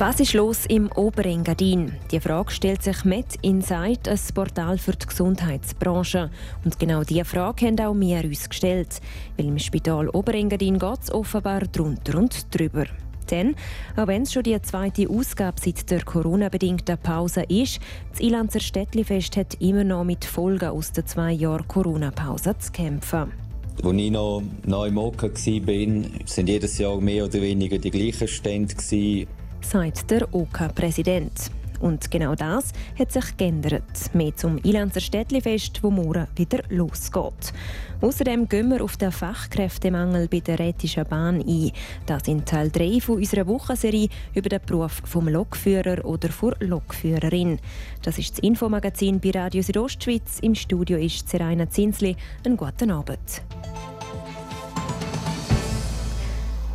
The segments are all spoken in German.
Was ist los im Oberengadin? Die Frage stellt sich mit Inside, ein Portal für die Gesundheitsbranche. Und genau diese Frage haben auch wir uns gestellt. Weil im Spital Oberengadin geht es offenbar drunter und drüber. Denn, auch wenn es schon die zweite Ausgabe seit der Corona-bedingten Pause ist, das Ilanzer Städtlifest hat immer noch mit Folgen aus der zwei Jahren Corona-Pause zu kämpfen. Als ich noch neu im OK war, sind jedes Jahr mehr oder weniger die gleichen Stände sagt der OK-Präsident. Und genau das hat sich geändert. Mehr zum Ilanzer Städtlifest, wo morgen wieder losgeht. Außerdem gehen wir auf den Fachkräftemangel bei der Rätischen Bahn ein. Das in Teil 3 von unserer Wochenserie über den Beruf vom Lokführer oder vor Lokführerin. Das ist das Infomagazin bei Radio Südostschweiz. Im Studio ist Seraina Zinsli. Einen guten Abend.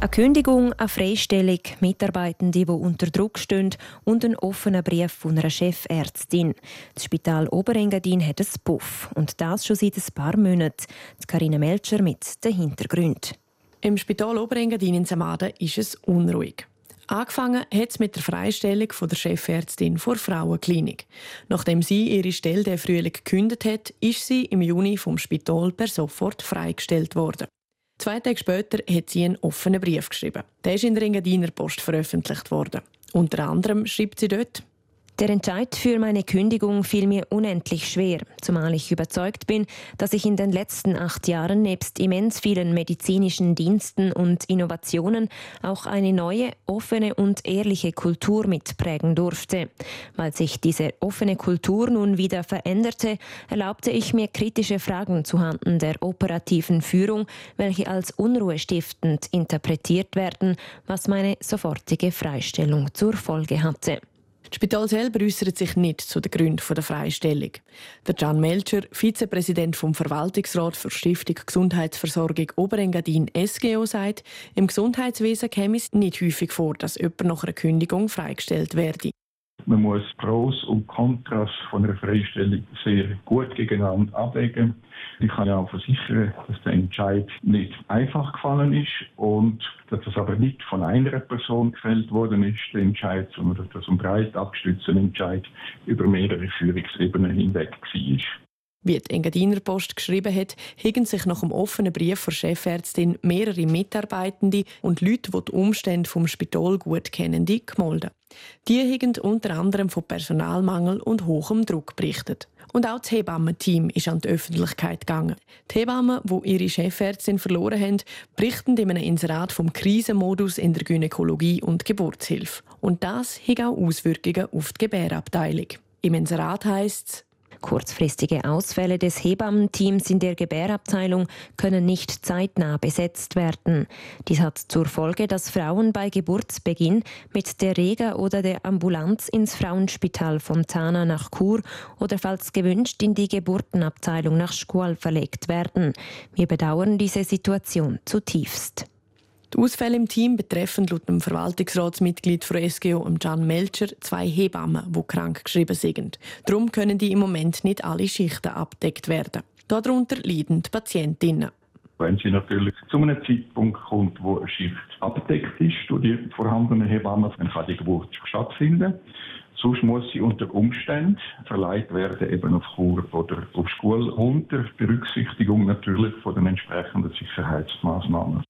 Eine Kündigung, eine Freistellung, Mitarbeitende, die unter Druck stehen und ein offener Brief von einer Chefärztin. Das Spital Oberengadin hat einen Puff und das schon seit ein paar Monaten. Karina Melcher mit den Hintergründen. Im Spital Oberengadin in Samaden ist es unruhig. Angefangen hat es mit der Freistellung von der Chefärztin vor Frauenklinik. Nachdem sie ihre Stelle der Frühling gekündigt hat, ist sie im Juni vom Spital per sofort freigestellt worden. Zwei Tage später hat sie einen offenen Brief geschrieben. Der ist in der Engadiner Post veröffentlicht worden. Unter anderem schreibt sie dort, der Entscheid für meine Kündigung fiel mir unendlich schwer, zumal ich überzeugt bin, dass ich in den letzten acht Jahren nebst immens vielen medizinischen Diensten und Innovationen auch eine neue, offene und ehrliche Kultur mitprägen durfte. Weil sich diese offene Kultur nun wieder veränderte, erlaubte ich mir kritische Fragen zuhanden der operativen Führung, welche als unruhestiftend interpretiert werden, was meine sofortige Freistellung zur Folge hatte. Das Spital selber äußert sich nicht zu den Gründen der Freistellung. Der Can Melcher, Vizepräsident vom Verwaltungsrat für Stiftung Gesundheitsversorgung Oberengadin SGO, sagt, im Gesundheitswesen käme es nicht häufig vor, dass jemand nach einer Kündigung freigestellt werde. Man muss Pros und Kontras von einer Freistellung sehr gut gegeneinander abwägen. Ich kann ja auch versichern, dass der Entscheid nicht einfach gefallen ist und dass das aber nicht von einer Person gefällt worden ist, der Entscheid, sondern dass ein breit abgestützter Entscheid über mehrere Führungsebenen hinweg war. Wie die Engadiner Post geschrieben hat, hegen sich nach dem offenen Brief der Chefärztin mehrere Mitarbeitende und Leute, die die Umstände vom Spital gut kennen, gemeldet. Die haben unter anderem von Personalmangel und hohem Druck berichtet. Und auch das Hebammenteam ist an die Öffentlichkeit gegangen. Die Hebammen, die ihre Chefärztin verloren haben, berichten in einem Inserat vom Krisenmodus in der Gynäkologie und Geburtshilfe. Und das hat auch Auswirkungen auf die Gebärabteilung. Im Inserat heisst es, Kurzfristige Ausfälle des Hebammenteams in der Gebärabteilung können nicht zeitnah besetzt werden. Dies hat zur Folge, dass Frauen bei Geburtsbeginn mit der Rega oder der Ambulanz ins Frauenspital Fontana nach Chur oder falls gewünscht in die Geburtenabteilung nach Schual verlegt werden. Wir bedauern diese Situation zutiefst. Die Ausfälle im Team betreffen laut dem Verwaltungsratsmitglied von SGO, Can Melcher, zwei Hebammen, die krank geschrieben sind. Darum können die im Moment nicht alle Schichten abdeckt werden. Darunter leiden die Patientinnen. Wenn sie natürlich zu einem Zeitpunkt kommt, wo eine Schicht abgedeckt ist durch die vorhandenen Hebammen, dann kann die Geburt stattfinden. Sonst muss sie unter Umständen verleiht werden, eben auf Kur oder auf Schule, unter Berücksichtigung natürlich von den entsprechenden Sicherheitsmaßnahmen.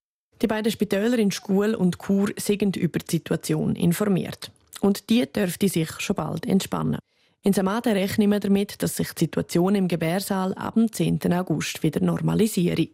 Die beiden Spitäler in Schule und Kur sind über die Situation informiert. Und die dürfte sich schon bald entspannen. In Samada rechnen wir damit, dass sich die Situation im Gebärsaal ab dem 10. August wieder normalisiert.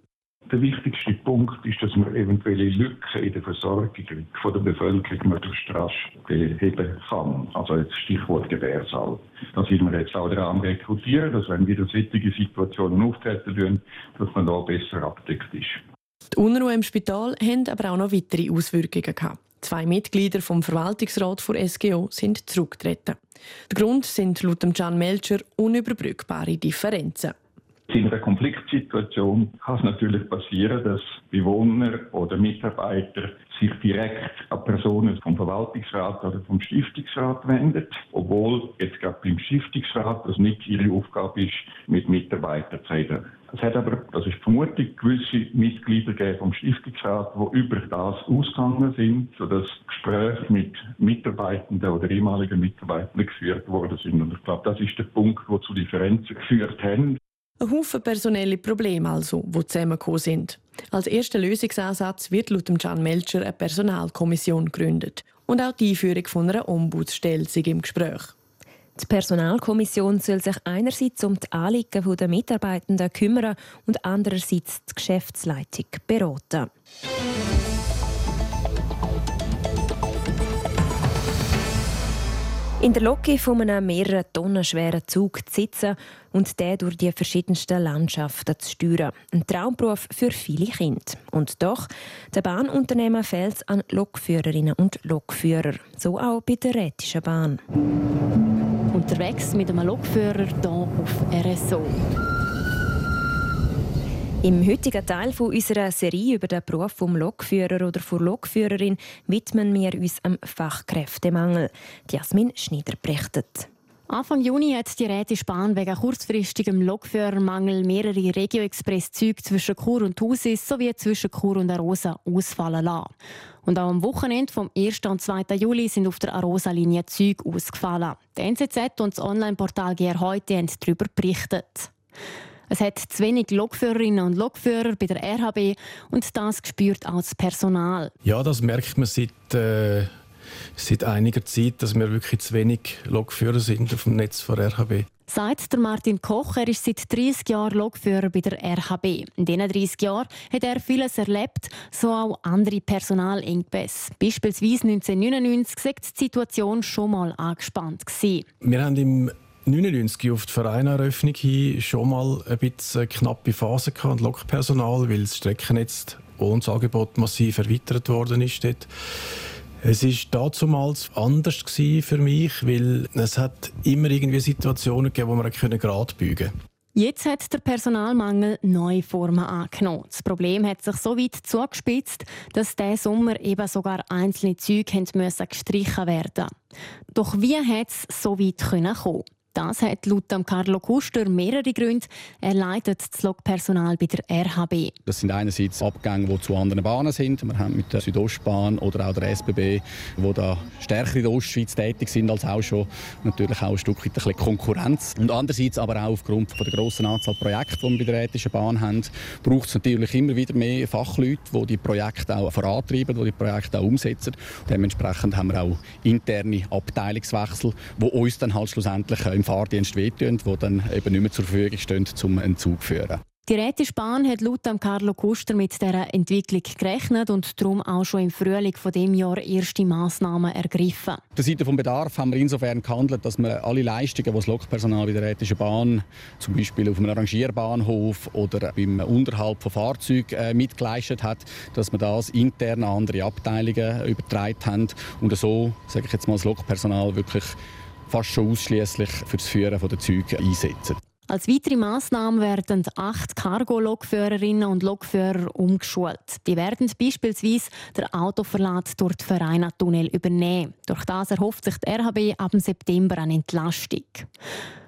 Der wichtigste Punkt ist, dass man eventuelle Lücken in der Versorgung von der Bevölkerung möglichst rasch beheben kann. Also jetzt Stichwort Gebärsaal. Da sind wir jetzt auch daran rekrutieren, dass wenn wieder solche Situationen auftreten, dass man da besser abdeckt ist. Die Unruhe im Spital haben aber auch noch weitere Auswirkungen gehabt. Zwei Mitglieder vom Verwaltungsrat der SGO sind zurückgetreten. Der Grund sind laut Can Melcher unüberbrückbare Differenzen. In einer Konfliktsituation kann es natürlich passieren, dass Bewohner oder Mitarbeiter sich direkt an Personen vom Verwaltungsrat oder vom Stiftungsrat wenden, obwohl jetzt gerade beim Stiftungsrat das nicht ihre Aufgabe ist, mit Mitarbeitern zu reden. Es hat aber, das ist vermutlich, gewisse Mitglieder gegeben vom Stiftungsrat, die über das ausgegangen sind, sodass Gespräche mit Mitarbeitenden oder ehemaligen Mitarbeitern geführt worden sind. Und ich glaube, das ist der Punkt, wo zu Differenzen geführt haben. Ein Haufen personelle Probleme also, die zusammengekommen sind. Als erster Lösungsansatz wird laut Can Melcher eine Personalkommission gegründet. Und auch die Einführung von einer Ombudsstelle sind im Gespräch. Die Personalkommission soll sich einerseits um die Anliegen der Mitarbeitenden kümmern und andererseits die Geschäftsleitung beraten. In der Locke von einem mehrere Tonnen schweren Zug zu sitzen und den durch die verschiedensten Landschaften zu steuern. Ein Traumberuf für viele Kinder. Und doch, der Bahnunternehmer fehlt es an Lokführerinnen und Lokführer. So auch bei der Rätischen Bahn. Unterwegs mit einem Lokführer hier auf RSO. Im heutigen Teil unserer Serie über den Beruf vom Lokführer oder von Lokführerin widmen wir uns am Fachkräftemangel. Jasmin Schneider berichtet. Anfang Juni hat die Rätische Bahn wegen kurzfristigem Lokführermangel mehrere Regio-Express-Züge zwischen Chur und Thusis sowie zwischen Chur und Arosa ausfallen lassen. Und auch am Wochenende vom 1. und 2. Juli sind auf der Arosa-Linie Züge ausgefallen. Die NZZ und das Online-Portal GR heute haben darüber berichtet. Es hat zu wenig Lokführerinnen und Lokführer bei der RHB und das spürt auch das Personal. Ja, das merkt man seit, äh, seit einiger Zeit, dass wir wirklich zu wenig Lokführer sind auf dem Netz von RHB. Sagt der Martin Koch, er ist seit 30 Jahren Lokführer bei der RHB. In diesen 30 Jahren hat er vieles erlebt, so auch andere Personalengpässe. Beispielsweise 1999 war die Situation schon mal angespannt. Wir haben im 1999 auf die Vereinseröffnung hin schon mal ein bisschen knappe Phase gehabt, Lokpersonal, weil das Streckennetz und das Angebot massiv erweitert worden ist dort. Es war damals anders für mich, weil es hat immer irgendwie Situationen gegeben, wo man gerade bügen konnte. Jetzt hat der Personalmangel neue Formen angenommen. Das Problem hat sich so weit zugespitzt, dass diesen Sommer eben sogar einzelne Züge gestrichen werden Doch wie hat es so weit kommen das hat laut Carlo Kuster mehrere Gründe. Er leitet das Lokpersonal bei der RHB. Das sind einerseits Abgänge, die zu anderen Bahnen sind. Wir haben mit der Südostbahn oder auch der SBB, die da stärker in der Ostschweiz tätig sind als auch schon natürlich auch ein Stück weit ein Konkurrenz. Und andererseits aber auch aufgrund von der grossen Anzahl Projekte, die wir bei der Rätischen Bahn haben, braucht es natürlich immer wieder mehr Fachleute, die die Projekte auch vorantreiben, die die Projekte auch umsetzen. Dementsprechend haben wir auch interne Abteilungswechsel, die uns dann halt schlussendlich im Fahrdienst wehtun, die dann eben nicht mehr zur Verfügung stehen, um einen Zug zu führen. Die Rätische Bahn hat laut Carlo Kuster mit dieser Entwicklung gerechnet und darum auch schon im Frühling von dem Jahr erste Massnahmen ergriffen. Auf der Seite des Bedarf haben wir insofern gehandelt, dass wir alle Leistungen, die das Lokpersonal bei der Rätischen Bahn, zum Beispiel auf einem Rangierbahnhof oder beim Unterhalt von Fahrzeugen äh, mitgeleistet hat, dass wir das intern an andere Abteilungen übertragen haben und so, sage ich jetzt mal, das Lokpersonal wirklich fast schon ausschließlich für das Führen der Züge einsetzen. Als weitere Massnahme werden acht Cargo-Lokführerinnen und Lokführer umgeschult. Die werden beispielsweise den Autoverlad durch den Verein-Tunnel übernehmen. Durch das erhofft sich die RHB ab September eine Entlastung.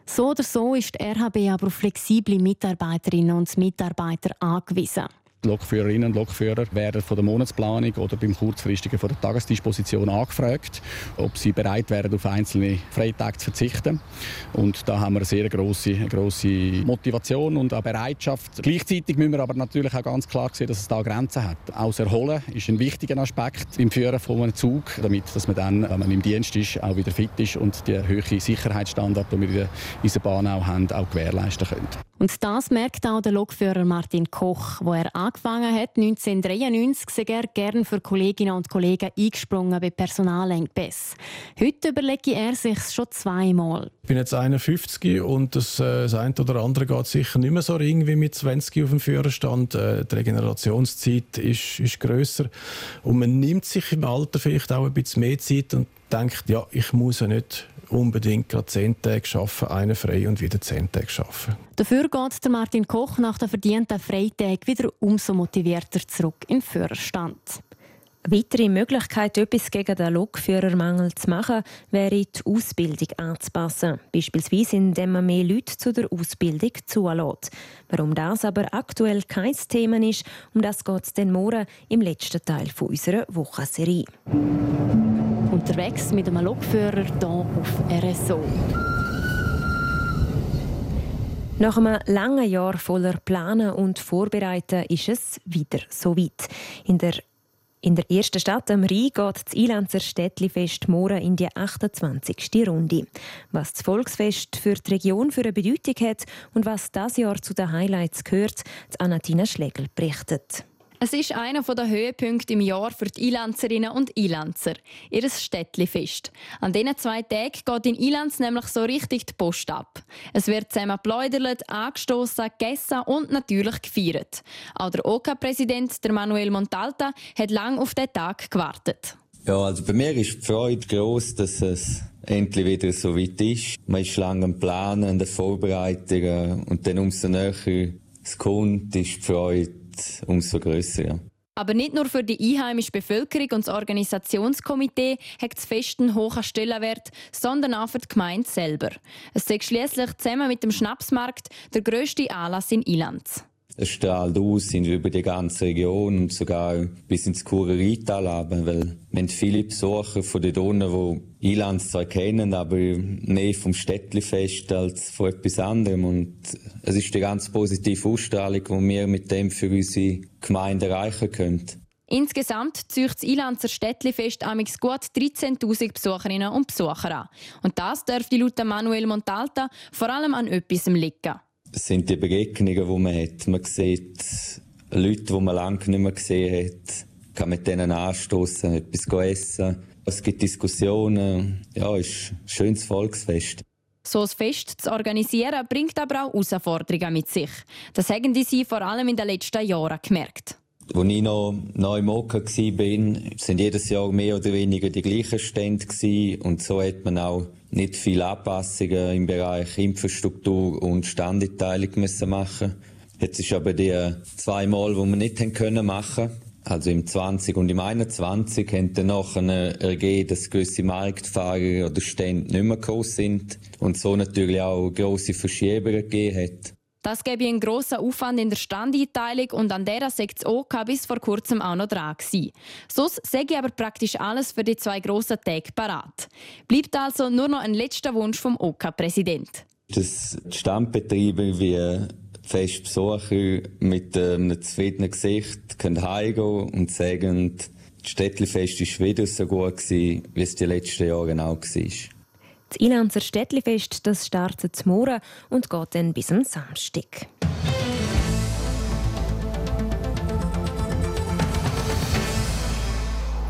So oder so ist die RHB aber auf flexible Mitarbeiterinnen und Mitarbeiter angewiesen. Die Lokführerinnen und Lokführer werden von der Monatsplanung oder beim kurzfristigen von der Tagesdisposition angefragt, ob sie bereit wären, auf einzelne Freitage zu verzichten. Und da haben wir eine sehr große, große Motivation und auch Bereitschaft. Gleichzeitig müssen wir aber natürlich auch ganz klar sehen, dass es da Grenzen hat. Auch das Erholen ist ein wichtiger Aspekt im Führen von einem Zug, damit dass man dann, wenn man im Dienst ist, auch wieder fit ist und die hohe Sicherheitsstandard, die wir in dieser Bahn auch haben, auch gewährleisten können. Und das merkt auch der Lokführer Martin Koch, wo er angefangen hat 1993, sei er gern für Kolleginnen und Kollegen eingesprungen bei Personalengpässen. Heute überlege er sich schon zweimal. Ich bin jetzt 51 und das, äh, das eine oder andere geht sicher nicht mehr so ring wie mit 20 auf dem Führerstand. Äh, die Regenerationszeit ist, ist grösser und man nimmt sich im Alter vielleicht auch ein bisschen mehr Zeit und denkt, ja, ich muss ja nicht unbedingt gerade zehn Tage arbeiten, einen frei und wieder zehn Tage arbeiten. Dafür geht der Martin Koch nach den verdienten Freitagen wieder umso motivierter zurück in den Führerstand. Eine weitere Möglichkeit, etwas gegen den Lokführermangel zu machen, wäre die Ausbildung anzupassen. Beispielsweise, indem man mehr Leute zu der Ausbildung zulässt. Warum das aber aktuell kein Thema ist, um das geht es dann morgen im letzten Teil unserer Wochenserie. Unterwegs mit einem Lokführer hier auf RSO. Nach einem langen Jahr voller Planen und Vorbereiten ist es wieder so weit. In der in der ersten Stadt am Rhein geht das Eilanzer Städtlifest morgen in die 28. Runde. Was das Volksfest für die Region für eine Bedeutung hat und was das Jahr zu den Highlights gehört, Anatina Schlegel berichtet. Es ist einer der Höhepunkte im Jahr für die Ilanzerinnen und Ilanzer. Ihr Städtlifest. An diesen zwei Tagen geht in Ilanz nämlich so richtig die Post ab. Es wird zusammen geplaudert, angestoßen, gegessen und natürlich gefeiert. Auch der OK-Präsident, OK Manuel Montalta, hat lange auf diesen Tag gewartet. Ja, also bei mir ist die Freude groß, dass es endlich wieder so weit ist. Man ist lange am Planen, an den Vorbereitungen und dann umso näher es kommt, ist die Freude umso grösser. Ja. Aber nicht nur für die einheimische Bevölkerung und das Organisationskomitee hat das Fest einen hohen Stellenwert, sondern auch für die Gemeinde selber. Es ist schließlich zusammen mit dem Schnapsmarkt der grösste Anlass in Ilanz. Es strahlt aus über die ganze Region und sogar bis ins Kurerital weil wir haben viele Besucher von den Donnen, die Ilanz zwar kennen, aber mehr vom Städtlifest als von etwas anderem. Und es ist die ganz positive Ausstrahlung, die wir mit dem für unsere Gemeinde erreichen können. Insgesamt zieht das Ilanzer Städtlifest amix gut 13.000 Besucherinnen und Besucher an. Und das dürfte laut Manuel Montalta vor allem an etwas liegen sind die Begegnungen, die man hat. Man sieht Leute, die man lange nicht mehr gesehen hat, kann mit denen anstoßen, etwas essen. Es gibt Diskussionen. Ja, es ist ein schönes Volksfest. So ein Fest zu organisieren, bringt aber auch Herausforderungen mit sich. Das haben die sie vor allem in den letzten Jahren gemerkt. Als ich noch neu im OK war, sind jedes Jahr mehr oder weniger die gleichen Stände. Und so hat man auch nicht viele Anpassungen im Bereich Infrastruktur und Standeteilung müssen machen. Jetzt ist aber die zwei Mal, wo wir nicht haben können machen, also im 20 und im 21, haben dann nachher ergeben, dass gewisse Marktfahrer oder Stände nicht mehr gekommen sind und so natürlich auch grosse Verschiebungen gegeben hat. Das gäbe einen grossen Aufwand in der Standeinteilung und an sei das OK bis vor kurzem auch noch dran gewesen. Sonst ich aber praktisch alles für die zwei grossen Tage parat. Bleibt also nur noch ein letzter Wunsch vom OK-Präsident. Dass die Standbetriebe wie Festbesucher mit einem zufriedenen Gesicht können heimgehen und sagen, das Städtlifest war wieder so gut, gewesen, wie es die letzten Jahre auch war. Das Ilanzer Städtlifest startet morgen und geht dann bis am Samstag.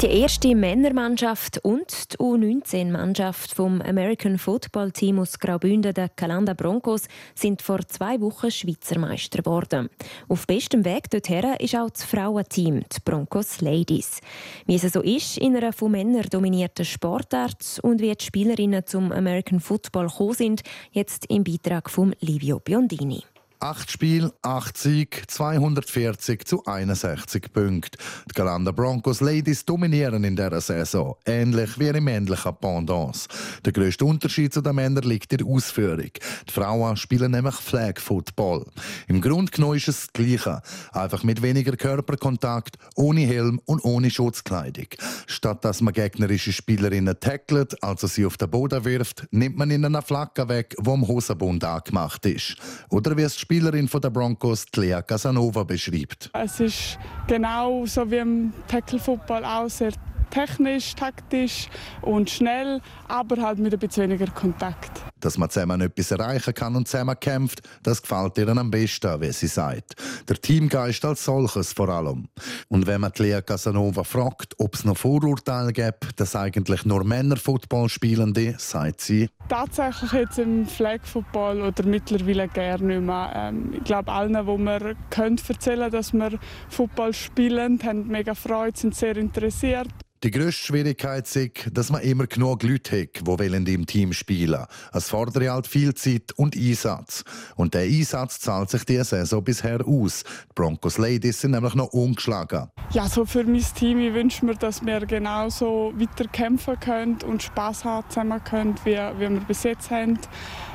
Die erste Männermannschaft und die U19-Mannschaft vom American Football Team aus Graubünden, der Calanda Broncos, sind vor zwei Wochen Schweizer Meister geworden. Auf bestem Weg dorthin ist auch das Frauenteam, die Broncos Ladies. Wie es so ist in einer von Männern dominierten Sportart und wie die Spielerinnen zum American Football gekommen sind, jetzt im Beitrag von Livio Biondini. Acht Spiele, acht Sieg, 240 zu 61 Punkten. Die Galanda Broncos Ladies dominieren in dieser Saison, ähnlich wie im männlichen Pendant. Der grösste Unterschied zu den Männern liegt in der Ausführung. Die Frauen spielen nämlich Flag Football. Im Grunde genommen ist es das Gleiche, einfach mit weniger Körperkontakt, ohne Helm und ohne Schutzkleidung. Statt dass man gegnerische Spielerinnen tackelt, also sie auf den Boden wirft, nimmt man ihnen eine Flagge weg, die am Hosenbund angemacht ist. Oder wie es Spielerin der Broncos, Lea Casanova, beschreibt. Es ist genau so wie im Tackle Football auch sehr technisch, taktisch und schnell, aber halt mit ein bisschen weniger Kontakt. Dass man zusammen etwas erreichen kann und zusammen kämpft, das gefällt ihr am besten, wie sie sagt. Der Teamgeist als solches vor allem. Und wenn man Lea Casanova fragt, ob es noch Vorurteile gibt, dass eigentlich nur Männer Football spielen, sagt sie. Tatsächlich jetzt im Flag Football oder mittlerweile gerne nicht mehr. Ähm, ich glaube, allen, wo wir können erzählen, dass wir Football spielen, haben mega Freude, sind sehr interessiert. Die grösste Schwierigkeit ist, dass man immer genug Leute hat, die im Team spielen wollen. Es fordert halt viel Zeit und Einsatz. Und der Einsatz zahlt sich diese Saison bisher aus. Die Broncos Ladies sind nämlich noch ungeschlagen. Ja, so für mein Team ich wünsche mir, dass wir genauso weiter kämpfen können und Spass haben zusammen können, wie, wie wir bis jetzt haben.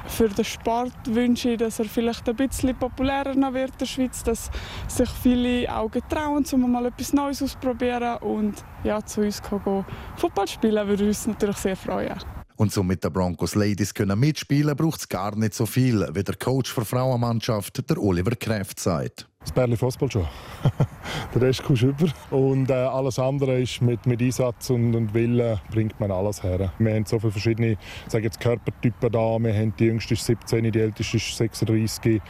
Für den Sport wünsche ich, dass er vielleicht ein bisschen populärer noch wird in der Schweiz, dass sich viele auch getrauen, um mal etwas Neues auszuprobieren und ja, zu uns gehen, Fußball spielen würde uns natürlich sehr freuen. Und so mit den Broncos Ladies können mitspielen, braucht es gar nicht so viel, wie der Coach der Frauenmannschaft, der Oliver Kräft, sagt. Das Bärli Fußball schon. der Rest kommst du über. Und äh, alles andere ist mit, mit Einsatz und, und Willen bringt man alles her. Wir haben so viele verschiedene sage jetzt Körpertypen da. Wir haben die jüngste ist 17, die älteste ist 36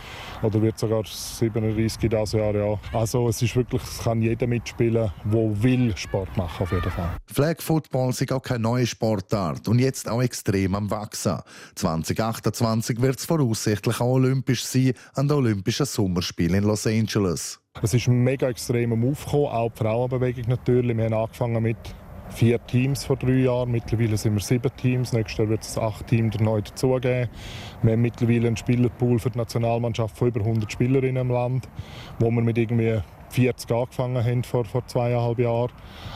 oder wird sogar 37 dieses Jahr. Ja. Also es ist wirklich, es kann jeder mitspielen, der will Sport machen auf jeden Fall. Flag Football ist auch keine neue Sportart und jetzt auch extrem am wachsen. 2028 wird es voraussichtlich auch olympisch sein an den Olympischen Sommerspielen in Los Angeles. Angeles. Es ist mega extrem am Aufkommen, auch die Frauenbewegung natürlich. Wir haben angefangen mit vier Teams vor drei Jahren. Mittlerweile sind wir sieben Teams. Nächstes Jahr wird es acht Teams neu dazugeben. Wir haben mittlerweile einen Spielerpool für die Nationalmannschaft von über 100 Spielerinnen im Land, wo wir mit irgendwie 40 angefangen haben vor, vor zweieinhalb Jahren.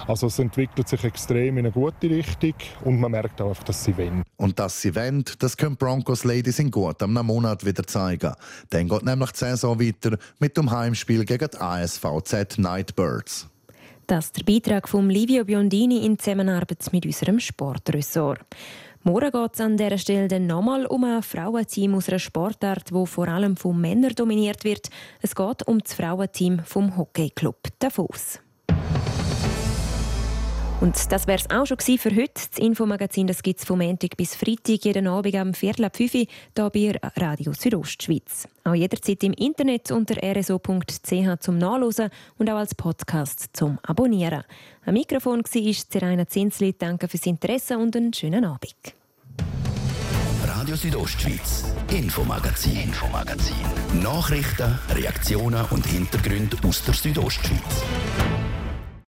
Also es entwickelt sich extrem in eine gute Richtung und man merkt auch, dass sie wollen. Und dass sie wollen, das können Broncos Ladies in gut einem Monat wieder zeigen. Dann geht nämlich die Saison weiter mit dem Heimspiel gegen die ASVZ Nightbirds. Das ist der Beitrag von Livio Biondini in Zusammenarbeit mit unserem Sportressort. Morgen geht es an dieser Stelle dann nochmal um ein Frauenteam aus einer Sportart, wo vor allem von Männern dominiert wird. Es geht um das Frauenteam vom Hockeyclub Davos. Und das wäre es auch schon für heute. Das Infomagazin gibt es vom Montag bis Freitag jeden Abend am Viertel ab 5 Uhr hier bei Radio Südostschweiz. Auch jederzeit im Internet unter rso.ch zum Nachlesen und auch als Podcast zum Abonnieren. Am Mikrofon war Seraina Zinsli. Danke fürs Interesse und einen schönen Abend. Radio Südostschweiz, Infomagazin, Infomagazin. Nachrichten, Reaktionen und Hintergründe aus der Südostschweiz.